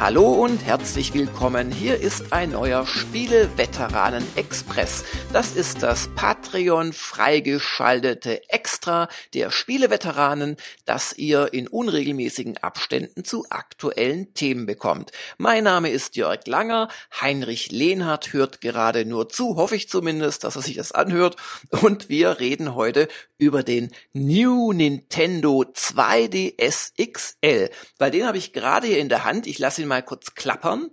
Hallo und herzlich willkommen. Hier ist ein neuer Spiele-Veteranen Express. Das ist das Patreon freigeschaltete Extra der Spiele-Veteranen, das ihr in unregelmäßigen Abständen zu aktuellen Themen bekommt. Mein Name ist Jörg Langer. Heinrich Lehnhardt hört gerade nur zu, hoffe ich zumindest, dass er sich das anhört. Und wir reden heute über den New Nintendo 2DS XL. Weil den habe ich gerade hier in der Hand. Ich lasse ihn mal kurz klappern.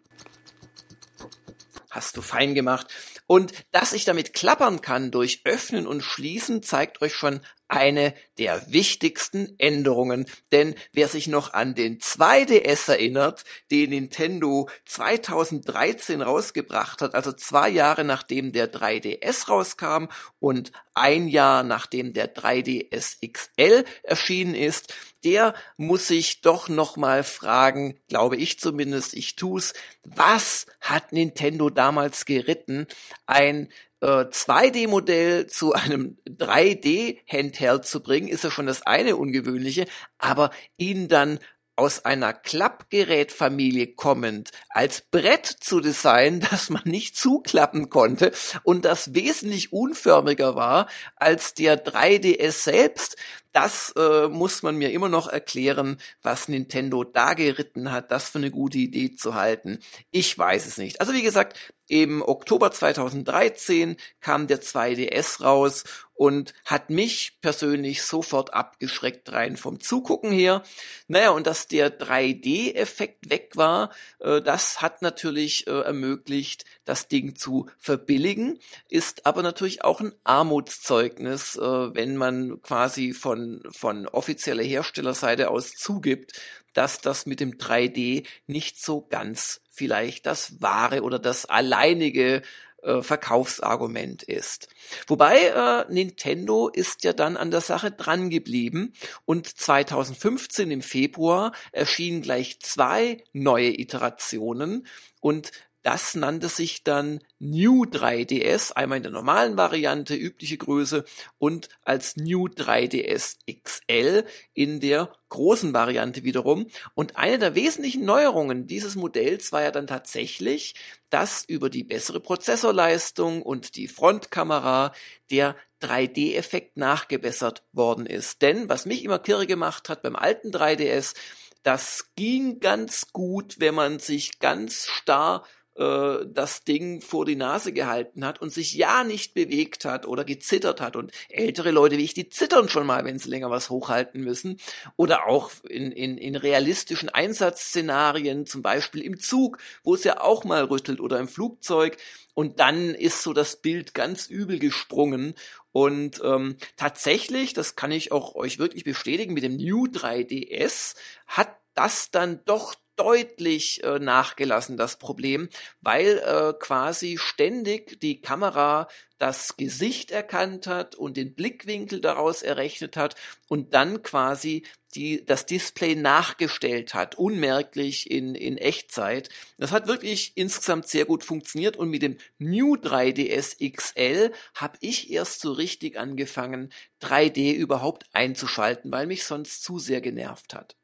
Hast du fein gemacht. Und dass ich damit klappern kann durch Öffnen und Schließen, zeigt euch schon eine der wichtigsten Änderungen. Denn wer sich noch an den 2DS erinnert, den Nintendo 2013 rausgebracht hat, also zwei Jahre nachdem der 3DS rauskam und ein Jahr nachdem der 3DS XL erschienen ist, der muss sich doch noch mal fragen, glaube ich zumindest, ich tu's, was hat Nintendo damals geritten? Ein äh, 2D-Modell zu einem 3D-Handheld zu bringen, ist ja schon das eine ungewöhnliche, aber ihn dann aus einer Klappgerätfamilie kommend als Brett zu designen, das man nicht zuklappen konnte und das wesentlich unförmiger war als der 3DS selbst, das äh, muss man mir immer noch erklären, was Nintendo da geritten hat, das für eine gute Idee zu halten. Ich weiß es nicht. Also wie gesagt, im Oktober 2013 kam der 2DS raus und hat mich persönlich sofort abgeschreckt rein vom Zugucken her. Naja, und dass der 3D-Effekt weg war, äh, das hat natürlich äh, ermöglicht, das Ding zu verbilligen, ist aber natürlich auch ein Armutszeugnis, äh, wenn man quasi von, von offizieller Herstellerseite aus zugibt, dass das mit dem 3D nicht so ganz vielleicht das wahre oder das alleinige äh, Verkaufsargument ist. Wobei äh, Nintendo ist ja dann an der Sache dran geblieben und 2015 im Februar erschienen gleich zwei neue Iterationen und das nannte sich dann New 3DS, einmal in der normalen Variante, übliche Größe, und als New 3DS XL in der großen Variante wiederum. Und eine der wesentlichen Neuerungen dieses Modells war ja dann tatsächlich, dass über die bessere Prozessorleistung und die Frontkamera der 3D-Effekt nachgebessert worden ist. Denn was mich immer kirre gemacht hat beim alten 3DS, das ging ganz gut, wenn man sich ganz starr äh, das Ding vor die Nase gehalten hat und sich ja nicht bewegt hat oder gezittert hat. Und ältere Leute wie ich, die zittern schon mal, wenn sie länger was hochhalten müssen. Oder auch in, in, in realistischen Einsatzszenarien, zum Beispiel im Zug, wo es ja auch mal rüttelt oder im Flugzeug. Und dann ist so das Bild ganz übel gesprungen. Und ähm, tatsächlich, das kann ich auch euch wirklich bestätigen, mit dem New 3DS hat das dann doch deutlich äh, nachgelassen, das Problem, weil äh, quasi ständig die Kamera das Gesicht erkannt hat und den Blickwinkel daraus errechnet hat und dann quasi die, das Display nachgestellt hat, unmerklich in, in Echtzeit. Das hat wirklich insgesamt sehr gut funktioniert und mit dem New 3DS XL habe ich erst so richtig angefangen, 3D überhaupt einzuschalten, weil mich sonst zu sehr genervt hat.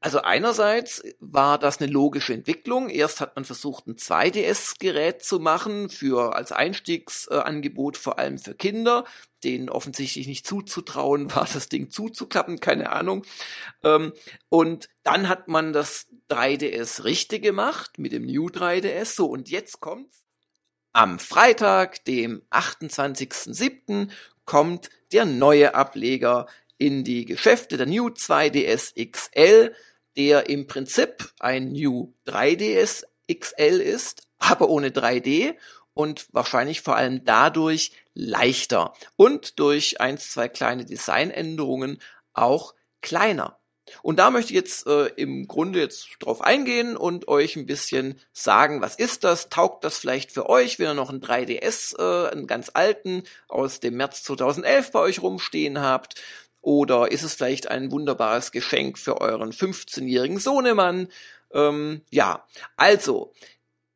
Also einerseits war das eine logische Entwicklung. Erst hat man versucht, ein 2DS-Gerät zu machen für als Einstiegsangebot vor allem für Kinder, denen offensichtlich nicht zuzutrauen war, das Ding zuzuklappen, keine Ahnung. Ähm, und dann hat man das 3DS richtig gemacht mit dem New 3DS. So und jetzt kommt's. Am Freitag, dem 28.07., kommt der neue Ableger in die Geschäfte, der New 2DS XL der im Prinzip ein New 3DS XL ist, aber ohne 3D und wahrscheinlich vor allem dadurch leichter und durch eins, zwei kleine Designänderungen auch kleiner. Und da möchte ich jetzt äh, im Grunde jetzt drauf eingehen und euch ein bisschen sagen, was ist das? Taugt das vielleicht für euch, wenn ihr noch einen 3DS, äh, einen ganz alten aus dem März 2011 bei euch rumstehen habt? Oder ist es vielleicht ein wunderbares Geschenk für euren 15-jährigen Sohnemann? Ähm, ja, also,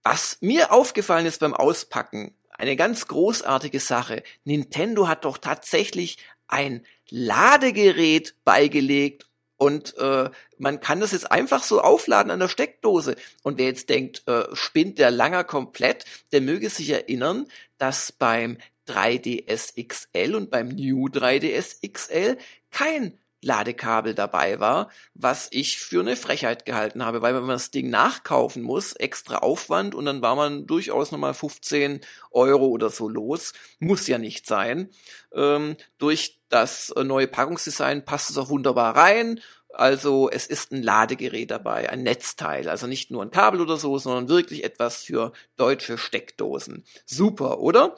was mir aufgefallen ist beim Auspacken, eine ganz großartige Sache. Nintendo hat doch tatsächlich ein Ladegerät beigelegt Und äh, man kann das jetzt einfach so aufladen an der Steckdose. Und wer jetzt denkt, äh, spinnt der Langer komplett, der möge sich erinnern, dass beim 3DS XL und beim New 3DS XL kein Ladekabel dabei war, was ich für eine Frechheit gehalten habe, weil wenn man das Ding nachkaufen muss, extra Aufwand und dann war man durchaus nochmal 15 Euro oder so los, muss ja nicht sein. Ähm, durch das neue Packungsdesign passt es auch wunderbar rein. Also es ist ein Ladegerät dabei, ein Netzteil, also nicht nur ein Kabel oder so, sondern wirklich etwas für deutsche Steckdosen. Super, oder?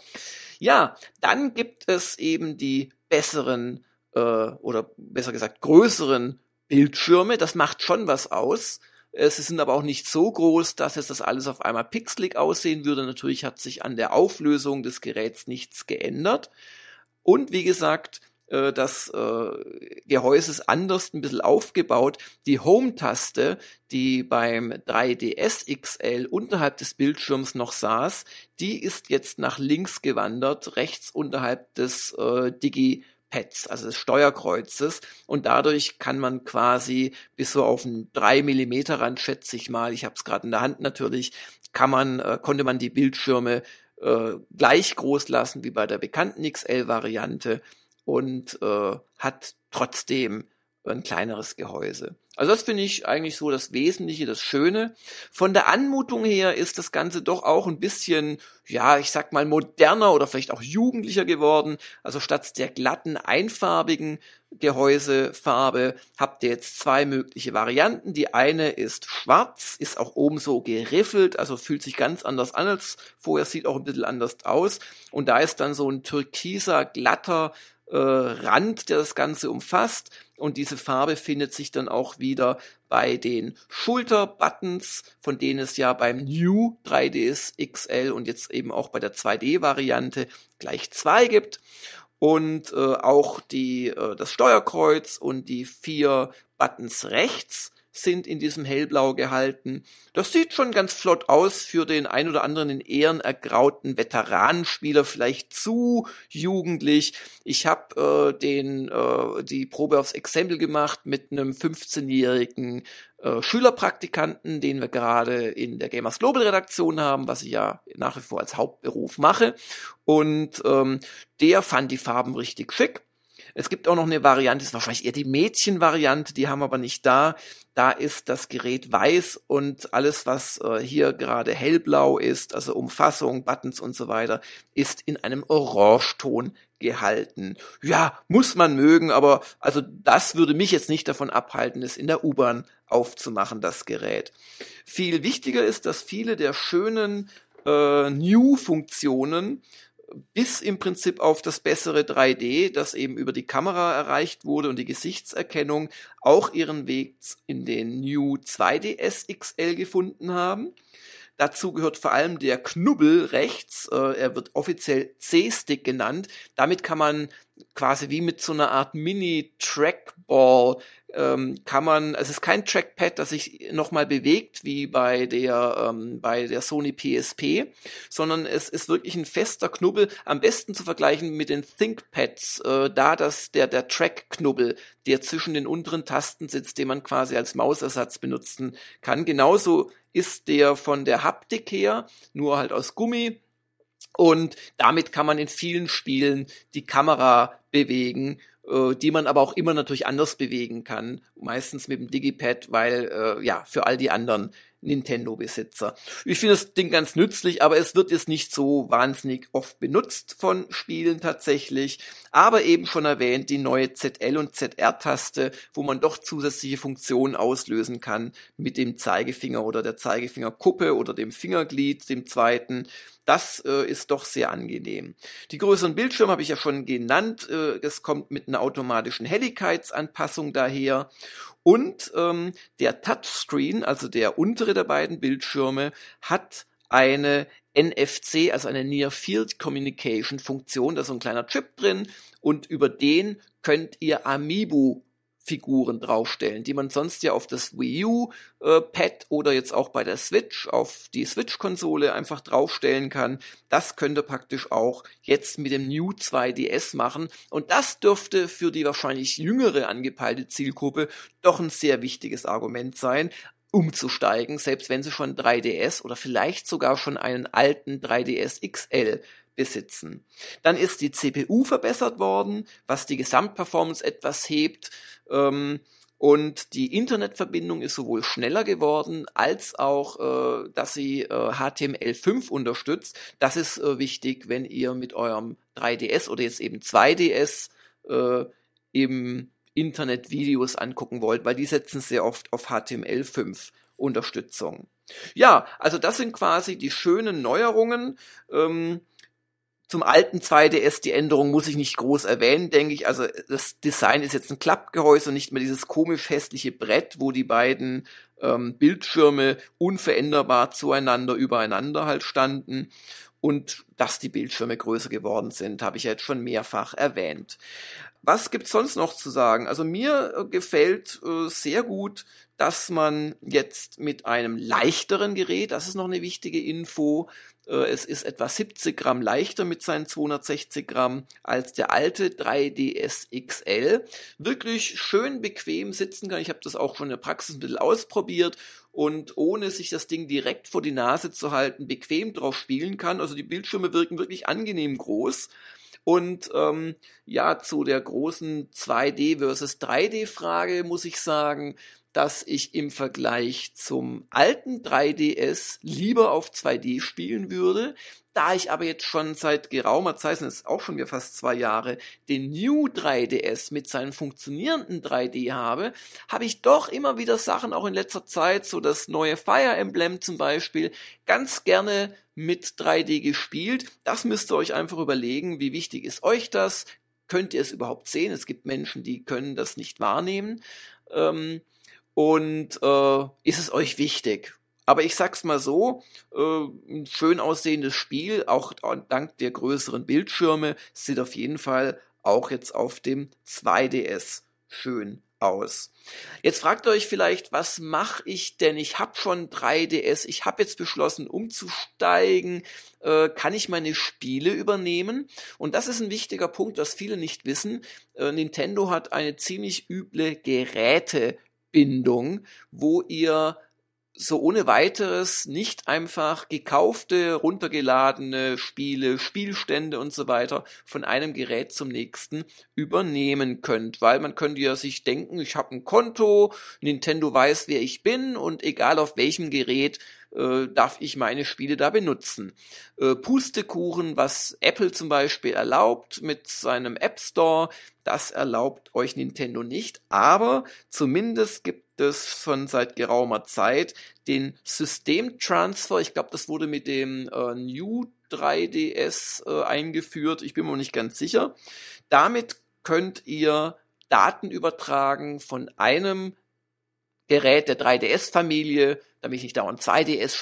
Ja, dann gibt es eben die besseren äh, oder besser gesagt größeren Bildschirme. Das macht schon was aus. Sie sind aber auch nicht so groß, dass jetzt das alles auf einmal pixelig aussehen würde. Natürlich hat sich an der Auflösung des Geräts nichts geändert. Und wie gesagt, äh, das äh, Gehäuse ist anders ein bisschen aufgebaut. Die Home-Taste, die beim 3DS XL unterhalb des Bildschirms noch saß, die ist jetzt nach links gewandert, rechts unterhalb des äh, Digi Pads, also des Steuerkreuzes. Und dadurch kann man quasi bis so auf einen 3 Millimeter Rand, schätze ich mal, ich habe es gerade in der Hand natürlich, kann man, äh, konnte man die Bildschirme äh, gleich groß lassen wie bei der bekannten XL-Variante und äh, hat trotzdem ein kleineres Gehäuse. Also das finde ich eigentlich so das Wesentliche, das Schöne. Von der Anmutung her ist das Ganze doch auch ein bisschen, ja, ich sag mal moderner oder vielleicht auch jugendlicher geworden. Also statt der glatten, einfarbigen Gehäusefarbe habt ihr jetzt zwei mögliche Varianten. Die eine ist schwarz, ist auch oben so geriffelt, also fühlt sich ganz anders an als vorher, sieht auch ein bisschen anders aus. Und da ist dann so ein türkiser, glatter äh, Rand, der das Ganze umfasst. Und diese Farbe findet sich dann auch wieder bei den Schulterbuttons, von denen es ja beim New 3ds XL und jetzt eben auch bei der 2D-Variante gleich zwei gibt. Und äh, auch die, äh, das Steuerkreuz und die vier Buttons rechts sind in diesem hellblau gehalten. Das sieht schon ganz flott aus für den ein oder anderen in Ehren ergrauten Veteranenspieler, vielleicht zu jugendlich. Ich habe äh, den äh, die Probe aufs Exempel gemacht mit einem 15-jährigen äh, Schülerpraktikanten, den wir gerade in der Gamers Global Redaktion haben, was ich ja nach wie vor als Hauptberuf mache. Und ähm, der fand die Farben richtig schick. Es gibt auch noch eine Variante, ist wahrscheinlich eher die Mädchenvariante, die haben wir aber nicht da. Da ist das Gerät weiß und alles, was äh, hier gerade hellblau ist, also Umfassung, Buttons und so weiter, ist in einem Orangeton gehalten. Ja, muss man mögen, aber also das würde mich jetzt nicht davon abhalten, es in der U-Bahn aufzumachen, das Gerät. Viel wichtiger ist, dass viele der schönen äh, New-Funktionen bis im Prinzip auf das bessere 3D, das eben über die Kamera erreicht wurde und die Gesichtserkennung auch ihren Weg in den New 2DS XL gefunden haben. Dazu gehört vor allem der Knubbel rechts. Äh, er wird offiziell C-Stick genannt. Damit kann man quasi wie mit so einer Art Mini-Trackball ähm, kann man, es ist kein Trackpad, das sich nochmal bewegt wie bei der ähm, bei der Sony PSP, sondern es ist wirklich ein fester Knubbel, am besten zu vergleichen mit den ThinkPads, äh, da das der der Track-Knubbel, der zwischen den unteren Tasten sitzt, den man quasi als Mausersatz benutzen kann. Genauso ist der von der Haptik her, nur halt aus Gummi und damit kann man in vielen Spielen die Kamera bewegen, äh, die man aber auch immer natürlich anders bewegen kann. Meistens mit dem Digipad, weil äh, ja, für all die anderen Nintendo-Besitzer. Ich finde das Ding ganz nützlich, aber es wird jetzt nicht so wahnsinnig oft benutzt von Spielen tatsächlich. Aber eben schon erwähnt, die neue ZL- und ZR-Taste, wo man doch zusätzliche Funktionen auslösen kann mit dem Zeigefinger oder der Zeigefingerkuppe oder dem Fingerglied, dem zweiten. Das äh, ist doch sehr angenehm. Die größeren Bildschirme habe ich ja schon genannt. Äh, es kommt mit einer automatischen Helligkeitsanpassung daher. Und ähm, der Touchscreen, also der untere der beiden Bildschirme, hat eine NFC, also eine Near Field Communication Funktion. Da ist so ein kleiner Chip drin und über den könnt ihr Amiibo Figuren draufstellen, die man sonst ja auf das Wii U äh, Pad oder jetzt auch bei der Switch auf die Switch Konsole einfach draufstellen kann. Das könnt ihr praktisch auch jetzt mit dem New 2DS machen und das dürfte für die wahrscheinlich jüngere angepeilte Zielgruppe doch ein sehr wichtiges Argument sein, umzusteigen, selbst wenn sie schon 3DS oder vielleicht sogar schon einen alten 3DS XL besitzen. Dann ist die CPU verbessert worden, was die Gesamtperformance etwas hebt. Ähm, und die Internetverbindung ist sowohl schneller geworden, als auch, äh, dass sie äh, HTML5 unterstützt. Das ist äh, wichtig, wenn ihr mit eurem 3DS oder jetzt eben 2DS äh, im Internet Videos angucken wollt, weil die setzen sehr oft auf HTML5 Unterstützung. Ja, also das sind quasi die schönen Neuerungen. Ähm, zum alten 2DS, die Änderung muss ich nicht groß erwähnen, denke ich. Also das Design ist jetzt ein Klappgehäuse und nicht mehr dieses komisch hässliche Brett, wo die beiden ähm, Bildschirme unveränderbar zueinander übereinander halt standen. Und dass die Bildschirme größer geworden sind, habe ich jetzt schon mehrfach erwähnt. Was gibt's sonst noch zu sagen? Also mir äh, gefällt äh, sehr gut, dass man jetzt mit einem leichteren Gerät, das ist noch eine wichtige Info, äh, es ist etwa 70 Gramm leichter mit seinen 260 Gramm als der alte 3DS XL. Wirklich schön bequem sitzen kann. Ich habe das auch schon in der Praxis ein bisschen ausprobiert und ohne sich das Ding direkt vor die Nase zu halten, bequem drauf spielen kann. Also die Bildschirme wirken wirklich angenehm groß. Und ähm, ja, zu der großen 2D versus 3D Frage muss ich sagen, dass ich im Vergleich zum alten 3DS lieber auf 2D spielen würde. Da ich aber jetzt schon seit geraumer Zeit, das ist auch schon wieder fast zwei Jahre, den New 3DS mit seinem funktionierenden 3D habe, habe ich doch immer wieder Sachen, auch in letzter Zeit, so das neue Fire Emblem zum Beispiel, ganz gerne mit 3D gespielt. Das müsst ihr euch einfach überlegen, wie wichtig ist euch das? Könnt ihr es überhaupt sehen? Es gibt Menschen, die können das nicht wahrnehmen. Ähm, und äh, ist es euch wichtig? Aber ich sag's mal so, äh, ein schön aussehendes Spiel, auch dank der größeren Bildschirme, sieht auf jeden Fall auch jetzt auf dem 2DS schön aus. Jetzt fragt ihr euch vielleicht, was mache ich denn? Ich habe schon 3DS, ich habe jetzt beschlossen, umzusteigen. Äh, kann ich meine Spiele übernehmen? Und das ist ein wichtiger Punkt, was viele nicht wissen. Äh, Nintendo hat eine ziemlich üble Geräte Bindung, wo ihr so ohne weiteres nicht einfach gekaufte, runtergeladene Spiele, Spielstände und so weiter von einem Gerät zum nächsten übernehmen könnt, weil man könnte ja sich denken, ich habe ein Konto, Nintendo weiß, wer ich bin und egal auf welchem Gerät äh, darf ich meine Spiele da benutzen. Äh, Pustekuchen, was Apple zum Beispiel erlaubt mit seinem App Store, das erlaubt euch Nintendo nicht, aber zumindest gibt es schon seit geraumer Zeit den Systemtransfer. Ich glaube, das wurde mit dem äh, New 3DS äh, eingeführt. Ich bin mir nicht ganz sicher. Damit könnt ihr Daten übertragen von einem Gerät der 3DS-Familie, damit ich nicht dauernd 2DS,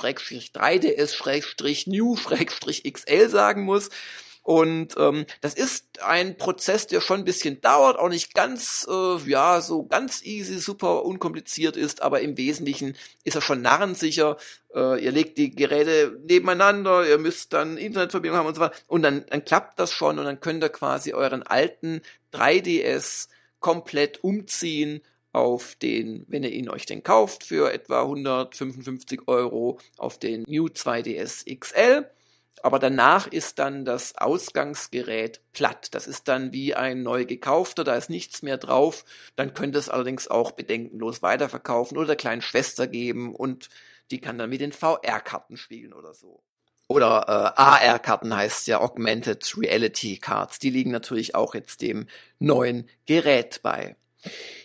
3DS, New, XL sagen muss. Und ähm, das ist ein Prozess, der schon ein bisschen dauert, auch nicht ganz, äh, ja, so ganz easy, super unkompliziert ist, aber im Wesentlichen ist er schon narrensicher. Äh, ihr legt die Geräte nebeneinander, ihr müsst dann Internetverbindung haben und so weiter. Und dann, dann klappt das schon und dann könnt ihr quasi euren alten 3DS komplett umziehen auf den, wenn ihr ihn euch denn kauft, für etwa 155 Euro auf den New 2DS XL. Aber danach ist dann das Ausgangsgerät platt. Das ist dann wie ein neu gekaufter, da ist nichts mehr drauf. Dann könnt ihr es allerdings auch bedenkenlos weiterverkaufen oder der kleinen Schwester geben und die kann dann mit den VR-Karten spielen oder so. Oder äh, AR-Karten heißt ja Augmented Reality Cards. Die liegen natürlich auch jetzt dem neuen Gerät bei.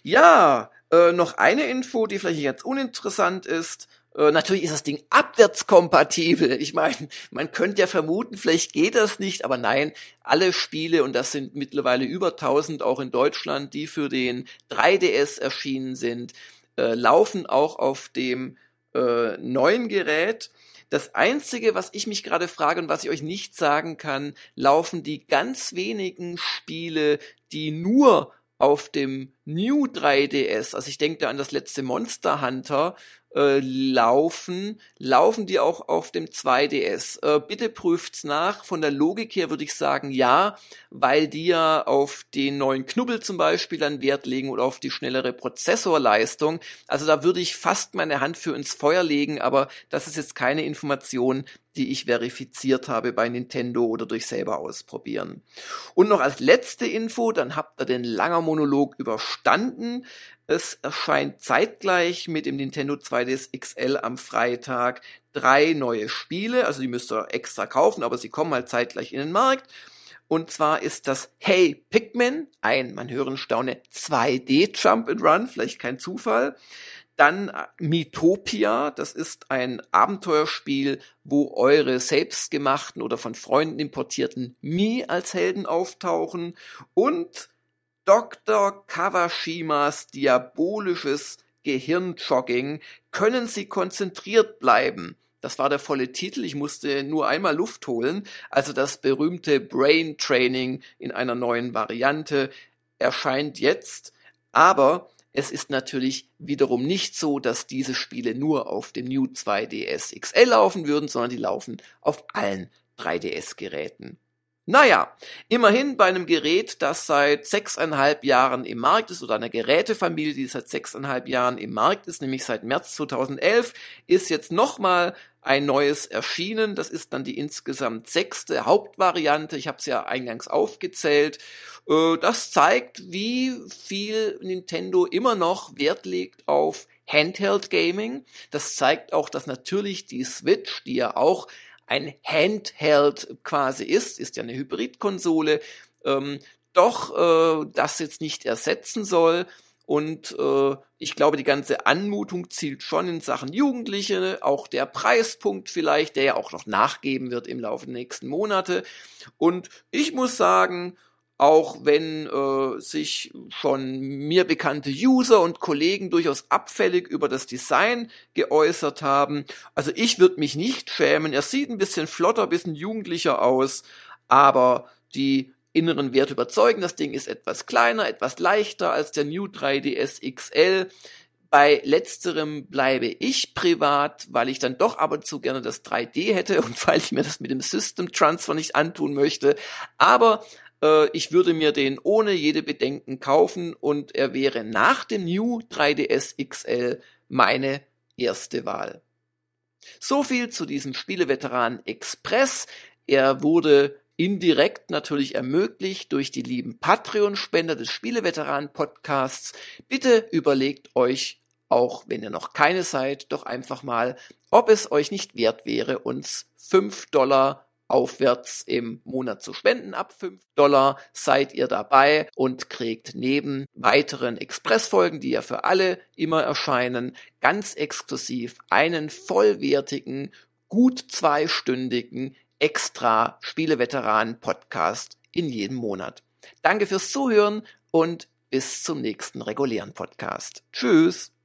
Ja, äh, noch eine Info, die vielleicht jetzt uninteressant ist. Äh, natürlich ist das Ding abwärtskompatibel. Ich meine, man könnte ja vermuten, vielleicht geht das nicht, aber nein, alle Spiele, und das sind mittlerweile über 1000 auch in Deutschland, die für den 3DS erschienen sind, äh, laufen auch auf dem äh, neuen Gerät. Das Einzige, was ich mich gerade frage und was ich euch nicht sagen kann, laufen die ganz wenigen Spiele, die nur auf dem New 3DS, also ich denke da an das letzte Monster Hunter, äh, laufen, laufen die auch auf dem 2DS. Äh, bitte prüft's nach. Von der Logik her würde ich sagen ja, weil die ja auf den neuen Knubbel zum Beispiel dann Wert legen oder auf die schnellere Prozessorleistung. Also da würde ich fast meine Hand für ins Feuer legen, aber das ist jetzt keine Information, die ich verifiziert habe bei Nintendo oder durch selber ausprobieren. Und noch als letzte Info, dann habt ihr den langer Monolog überstanden. Es erscheint zeitgleich mit dem Nintendo 2DS XL am Freitag drei neue Spiele. Also die müsst ihr extra kaufen, aber sie kommen halt zeitgleich in den Markt. Und zwar ist das Hey Pikmin, ein, man hören staune, 2D Jump and Run, vielleicht kein Zufall. Dann äh, Mythopia, das ist ein Abenteuerspiel, wo eure selbstgemachten oder von Freunden importierten Mi als Helden auftauchen. Und Dr. Kawashimas diabolisches Gehirnjogging. Können Sie konzentriert bleiben? Das war der volle Titel. Ich musste nur einmal Luft holen. Also das berühmte Brain Training in einer neuen Variante erscheint jetzt. Aber es ist natürlich wiederum nicht so, dass diese Spiele nur auf dem New 2DS XL laufen würden, sondern die laufen auf allen 3DS-Geräten. Naja, immerhin bei einem Gerät, das seit sechseinhalb Jahren im Markt ist, oder einer Gerätefamilie, die seit sechseinhalb Jahren im Markt ist, nämlich seit März 2011, ist jetzt nochmal ein neues erschienen. Das ist dann die insgesamt sechste Hauptvariante. Ich habe es ja eingangs aufgezählt. Äh, das zeigt, wie viel Nintendo immer noch Wert legt auf Handheld Gaming. Das zeigt auch, dass natürlich die Switch, die ja auch ein Handheld quasi ist, ist ja eine Hybridkonsole, ähm, doch äh, das jetzt nicht ersetzen soll. Und äh, ich glaube, die ganze Anmutung zielt schon in Sachen Jugendliche, auch der Preispunkt vielleicht, der ja auch noch nachgeben wird im Laufe der nächsten Monate. Und ich muss sagen, auch wenn äh, sich schon mir bekannte User und Kollegen durchaus abfällig über das Design geäußert haben. Also ich würde mich nicht schämen. Er sieht ein bisschen flotter, ein bisschen jugendlicher aus, aber die inneren Werte überzeugen. Das Ding ist etwas kleiner, etwas leichter als der New 3DS XL. Bei letzterem bleibe ich privat, weil ich dann doch ab und zu gerne das 3D hätte und weil ich mir das mit dem System Transfer nicht antun möchte. Aber äh, ich würde mir den ohne jede Bedenken kaufen und er wäre nach dem New 3DS XL meine erste Wahl. So viel zu diesem Spieleveteran Express. Er wurde indirekt natürlich ermöglicht durch die lieben Patreon-Spender des Spieleveteran-Podcasts. Bitte überlegt euch, auch wenn ihr noch keine seid, doch einfach mal, ob es euch nicht wert wäre, uns 5 Dollar aufwärts im Monat zu spenden. Ab 5 Dollar seid ihr dabei und kriegt neben weiteren Expressfolgen, die ja für alle immer erscheinen, ganz exklusiv einen vollwertigen, gut zweistündigen extra Spieleveteranen-Podcast in jedem Monat. Danke fürs Zuhören und bis zum nächsten regulären Podcast. Tschüss!